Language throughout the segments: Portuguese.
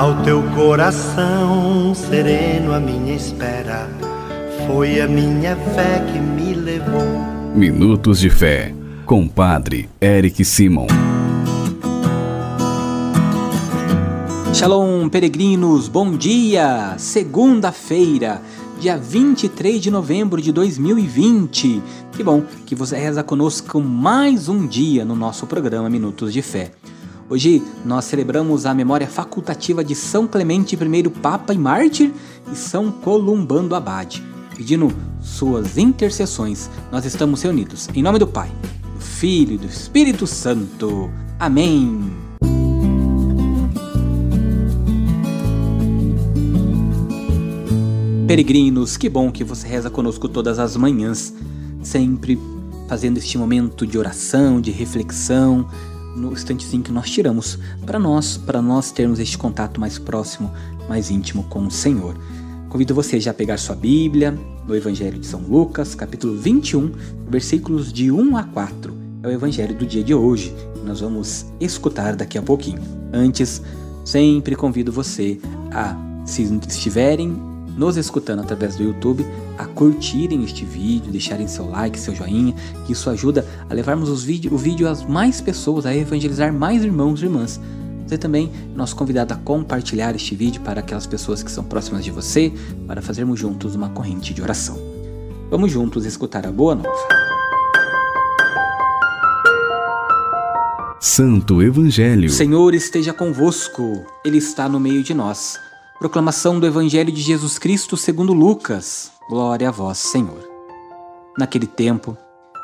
Ao teu coração sereno, a minha espera foi a minha fé que me levou. Minutos de Fé, com Padre Eric Simon. Shalom, peregrinos, bom dia! Segunda-feira, dia 23 de novembro de 2020. Que bom que você reza conosco mais um dia no nosso programa Minutos de Fé. Hoje nós celebramos a memória facultativa de São Clemente I, Papa e Mártir, e São Columbando Abade. Pedindo suas intercessões, nós estamos reunidos. Em nome do Pai, do Filho e do Espírito Santo. Amém. Peregrinos, que bom que você reza conosco todas as manhãs, sempre fazendo este momento de oração, de reflexão, no instantezinho que nós tiramos para nós, para nós termos este contato mais próximo, mais íntimo com o Senhor. Convido você já a pegar sua Bíblia no Evangelho de São Lucas, capítulo 21, versículos de 1 a 4. É o Evangelho do dia de hoje que nós vamos escutar daqui a pouquinho. Antes, sempre convido você a, se estiverem nos escutando através do YouTube a curtirem este vídeo, deixarem seu like, seu joinha, que isso ajuda a levarmos os vídeo, o vídeo às mais pessoas, a evangelizar mais irmãos e irmãs. Você também é nosso convidado a compartilhar este vídeo para aquelas pessoas que são próximas de você, para fazermos juntos uma corrente de oração. Vamos juntos escutar a boa nova. Santo Evangelho. Senhor esteja convosco, Ele está no meio de nós. Proclamação do Evangelho de Jesus Cristo segundo Lucas. Glória a vós, Senhor. Naquele tempo,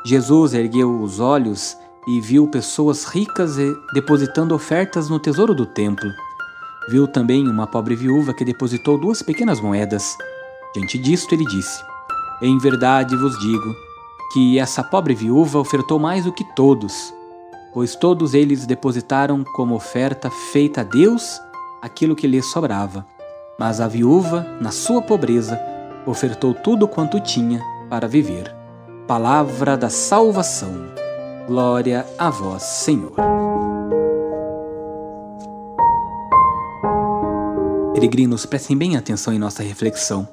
Jesus ergueu os olhos e viu pessoas ricas depositando ofertas no tesouro do templo. Viu também uma pobre viúva que depositou duas pequenas moedas. Diante disto, ele disse: Em verdade vos digo que essa pobre viúva ofertou mais do que todos, pois todos eles depositaram como oferta feita a Deus aquilo que lhes sobrava mas a viúva, na sua pobreza, ofertou tudo quanto tinha para viver. Palavra da salvação. Glória a vós, Senhor. Peregrinos, prestem bem atenção em nossa reflexão.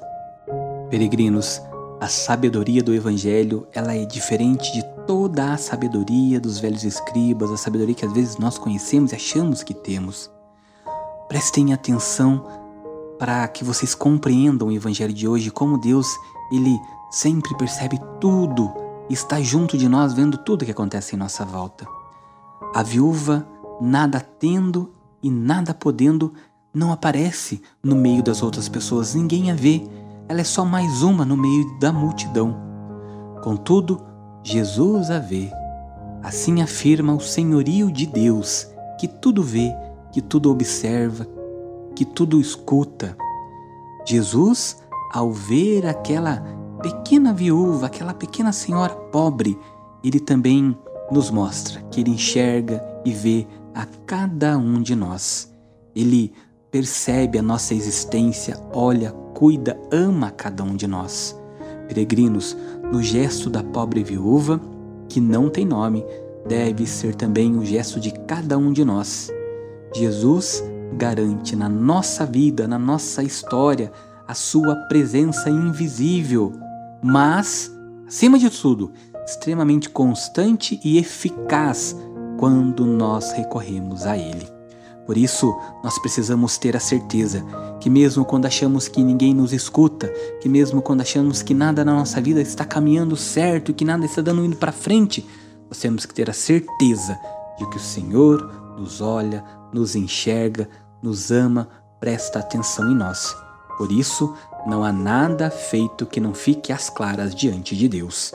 Peregrinos, a sabedoria do Evangelho ela é diferente de toda a sabedoria dos velhos escribas, a sabedoria que às vezes nós conhecemos e achamos que temos. Prestem atenção para que vocês compreendam o evangelho de hoje, como Deus, ele sempre percebe tudo, está junto de nós vendo tudo que acontece em nossa volta. A viúva, nada tendo e nada podendo, não aparece no meio das outras pessoas, ninguém a vê. Ela é só mais uma no meio da multidão. Contudo, Jesus a vê. Assim afirma o senhorio de Deus, que tudo vê, que tudo observa, que tudo escuta. Jesus, ao ver aquela pequena viúva, aquela pequena senhora pobre, ele também nos mostra que ele enxerga e vê a cada um de nós. Ele percebe a nossa existência, olha, cuida, ama cada um de nós. Peregrinos, no gesto da pobre viúva, que não tem nome, deve ser também o gesto de cada um de nós. Jesus garante na nossa vida, na nossa história, a sua presença invisível, mas, acima de tudo, extremamente constante e eficaz quando nós recorremos a Ele. Por isso, nós precisamos ter a certeza que, mesmo quando achamos que ninguém nos escuta, que mesmo quando achamos que nada na nossa vida está caminhando certo, que nada está dando indo para frente, nós temos que ter a certeza de que o Senhor nos olha, nos enxerga, nos ama, presta atenção em nós. Por isso, não há nada feito que não fique às claras diante de Deus,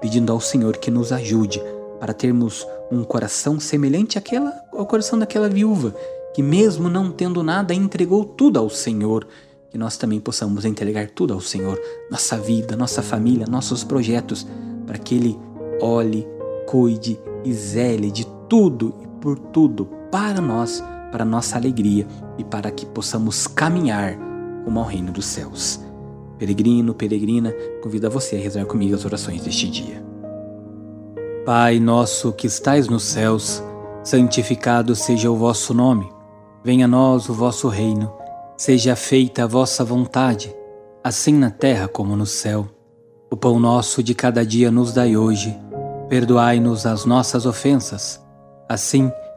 pedindo ao Senhor que nos ajude para termos um coração semelhante àquela, ao coração daquela viúva, que mesmo não tendo nada, entregou tudo ao Senhor, que nós também possamos entregar tudo ao Senhor, nossa vida, nossa família, nossos projetos, para que Ele olhe, cuide e zele de tudo e por tudo para nós, para nossa alegria e para que possamos caminhar rumo ao reino dos céus. Peregrino, peregrina, convido a você a rezar comigo as orações deste dia. Pai nosso que estais nos céus, santificado seja o vosso nome. Venha a nós o vosso reino, seja feita a vossa vontade, assim na terra como no céu. O pão nosso de cada dia nos dai hoje. Perdoai-nos as nossas ofensas, assim como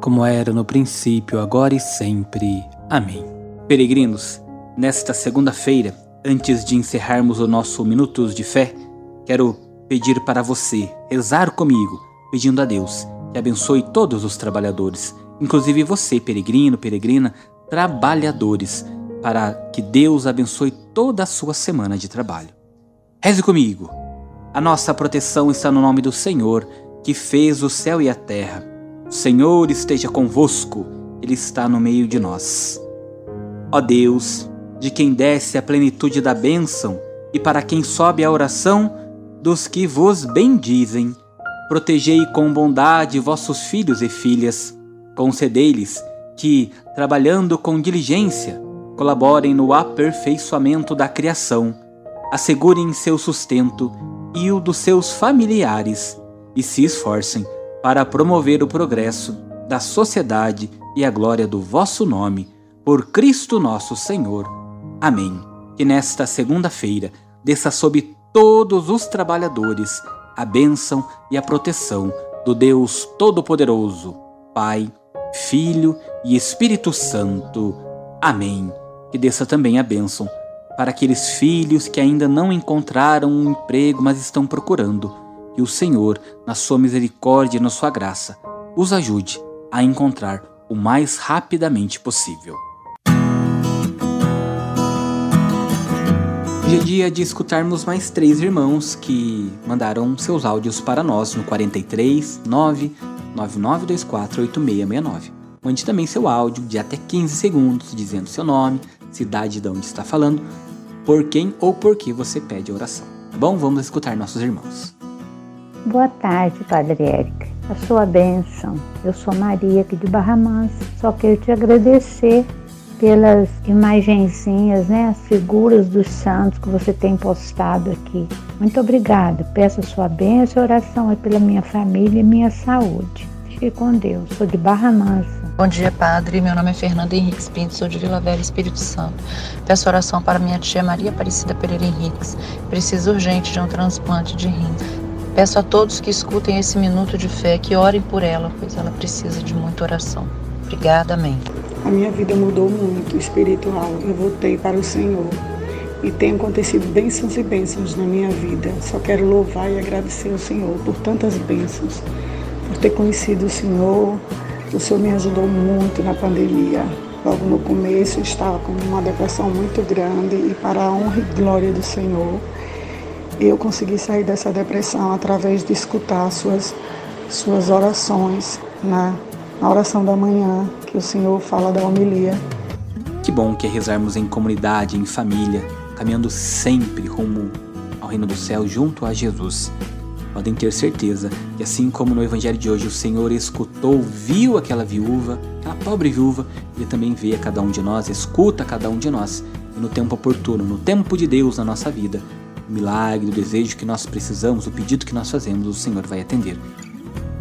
como era no princípio, agora e sempre. Amém. Peregrinos, nesta segunda-feira, antes de encerrarmos o nosso Minutos de Fé, quero pedir para você rezar comigo, pedindo a Deus que abençoe todos os trabalhadores, inclusive você, peregrino, peregrina, trabalhadores, para que Deus abençoe toda a sua semana de trabalho. Reze comigo. A nossa proteção está no nome do Senhor, que fez o céu e a terra. O Senhor esteja convosco, Ele está no meio de nós. Ó Deus, de quem desce a plenitude da bênção e para quem sobe a oração, dos que vos bendizem. Protegei com bondade vossos filhos e filhas. Concedei-lhes que, trabalhando com diligência, colaborem no aperfeiçoamento da criação, assegurem seu sustento e o dos seus familiares e se esforcem para promover o progresso da sociedade e a glória do vosso nome, por Cristo nosso Senhor. Amém. Que nesta segunda-feira desça sobre todos os trabalhadores a bênção e a proteção do Deus Todo-Poderoso, Pai, Filho e Espírito Santo. Amém. Que desça também a bênção para aqueles filhos que ainda não encontraram um emprego, mas estão procurando. Que o Senhor, na sua misericórdia e na sua graça, os ajude a encontrar o mais rapidamente possível. Hoje é dia de escutarmos mais três irmãos que mandaram seus áudios para nós no 43 99924 8669. Mande também seu áudio de até 15 segundos, dizendo seu nome, cidade de onde está falando, por quem ou por que você pede a oração. Tá bom? Vamos escutar nossos irmãos. Boa tarde, Padre Érica. A sua bênção. Eu sou Maria aqui de Barra Mansa. Só quero te agradecer pelas imagenzinhas, né, as figuras dos santos que você tem postado aqui. Muito obrigada. Peço a sua bênção e oração pela minha família e minha saúde. Fique com Deus. Sou de Barra Mansa. Bom dia, Padre. Meu nome é Fernanda Henriques Pinto, sou de Vila Velha, Espírito Santo. Peço oração para minha tia Maria Aparecida Pereira Henriques. Preciso urgente de um transplante de rim. Peço a todos que escutem esse minuto de fé que orem por ela, pois ela precisa de muita oração. Obrigada, amém. A minha vida mudou muito espiritual. Eu voltei para o Senhor e tem acontecido bênçãos e bênçãos na minha vida. Só quero louvar e agradecer ao Senhor por tantas bênçãos, por ter conhecido o Senhor. O Senhor me ajudou muito na pandemia. Logo no começo eu estava com uma depressão muito grande e para a honra e glória do Senhor, eu consegui sair dessa depressão através de escutar suas suas orações na na oração da manhã, que o Senhor fala da homilia. Que bom que é rezarmos em comunidade, em família, caminhando sempre rumo ao reino do céu junto a Jesus. Podem ter certeza que, assim como no Evangelho de hoje o Senhor escutou, viu aquela viúva, aquela pobre viúva, Ele também vê a cada um de nós, escuta cada um de nós, e no tempo oportuno, no tempo de Deus na nossa vida, o milagre, o desejo que nós precisamos, o pedido que nós fazemos, o Senhor vai atender.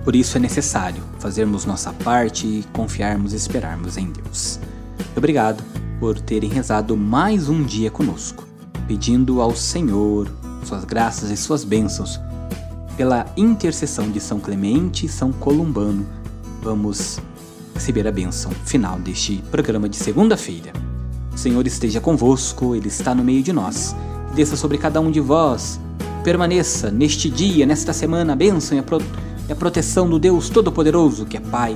Por isso é necessário fazermos nossa parte e confiarmos e esperarmos em Deus. Obrigado por terem rezado mais um dia conosco, pedindo ao Senhor suas graças e suas bênçãos. Pela intercessão de São Clemente e São Columbano, vamos receber a bênção final deste programa de segunda-feira. O Senhor esteja convosco, Ele está no meio de nós. Desça sobre cada um de vós. Permaneça neste dia, nesta semana, a bênção e a proteção e a proteção do Deus Todo-Poderoso, que é Pai,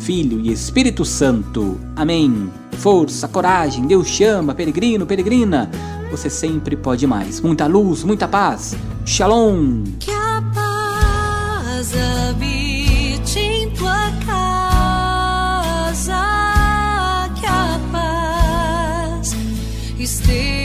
Filho e Espírito Santo. Amém. Força, coragem, Deus chama, peregrino, peregrina. Você sempre pode mais. Muita luz, muita paz. Shalom. Que a paz habite em tua casa. Que a paz esteja.